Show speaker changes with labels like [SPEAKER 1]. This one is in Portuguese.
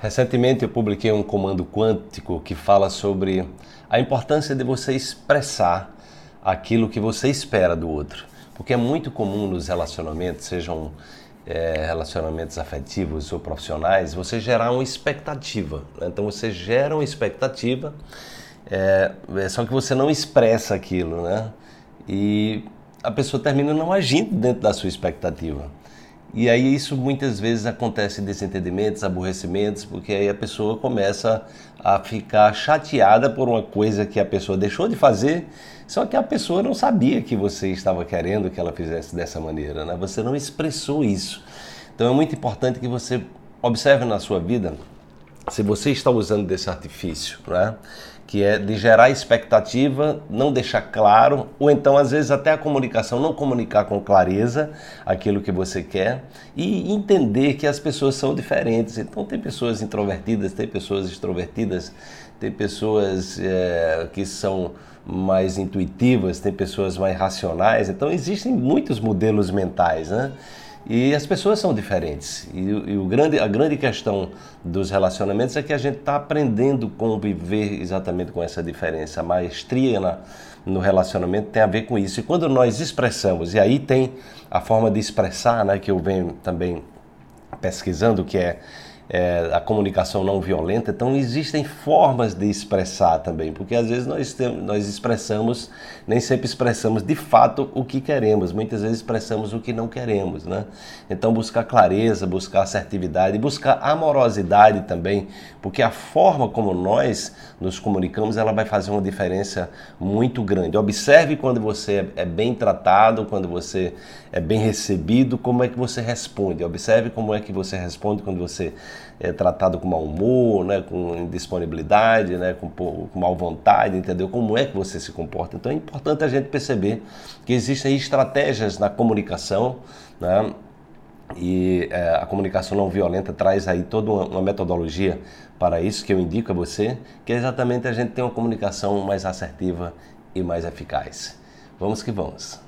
[SPEAKER 1] Recentemente eu publiquei um comando quântico que fala sobre a importância de você expressar aquilo que você espera do outro. Porque é muito comum nos relacionamentos, sejam é, relacionamentos afetivos ou profissionais, você gerar uma expectativa. Né? Então você gera uma expectativa, é, só que você não expressa aquilo, né? E a pessoa termina não agindo dentro da sua expectativa. E aí isso muitas vezes acontece desentendimentos, aborrecimentos, porque aí a pessoa começa a ficar chateada por uma coisa que a pessoa deixou de fazer, só que a pessoa não sabia que você estava querendo que ela fizesse dessa maneira, né? Você não expressou isso. Então é muito importante que você observe na sua vida se você está usando desse artifício, né? que é de gerar expectativa, não deixar claro, ou então às vezes até a comunicação, não comunicar com clareza aquilo que você quer e entender que as pessoas são diferentes. Então tem pessoas introvertidas, tem pessoas extrovertidas, tem pessoas é, que são mais intuitivas, tem pessoas mais racionais. Então existem muitos modelos mentais, né? E as pessoas são diferentes. E, e o grande, a grande questão dos relacionamentos é que a gente está aprendendo a conviver exatamente com essa diferença. A maestria na, no relacionamento tem a ver com isso. E quando nós expressamos, e aí tem a forma de expressar, né, que eu venho também pesquisando, que é é, a comunicação não violenta. Então existem formas de expressar também, porque às vezes nós, temos, nós expressamos, nem sempre expressamos de fato o que queremos, muitas vezes expressamos o que não queremos. Né? Então buscar clareza, buscar assertividade, buscar amorosidade também, porque a forma como nós nos comunicamos ela vai fazer uma diferença muito grande. Observe quando você é bem tratado, quando você é bem recebido, como é que você responde. Observe como é que você responde quando você é tratado com mau humor, né, com indisponibilidade, né, com, com mal vontade, entendeu? Como é que você se comporta. Então é importante a gente perceber que existem estratégias na comunicação, né, e é, a comunicação não violenta traz aí toda uma, uma, metodologia para isso que eu indico a você, que é exatamente a gente ter uma comunicação mais assertiva e mais eficaz. Vamos que vamos.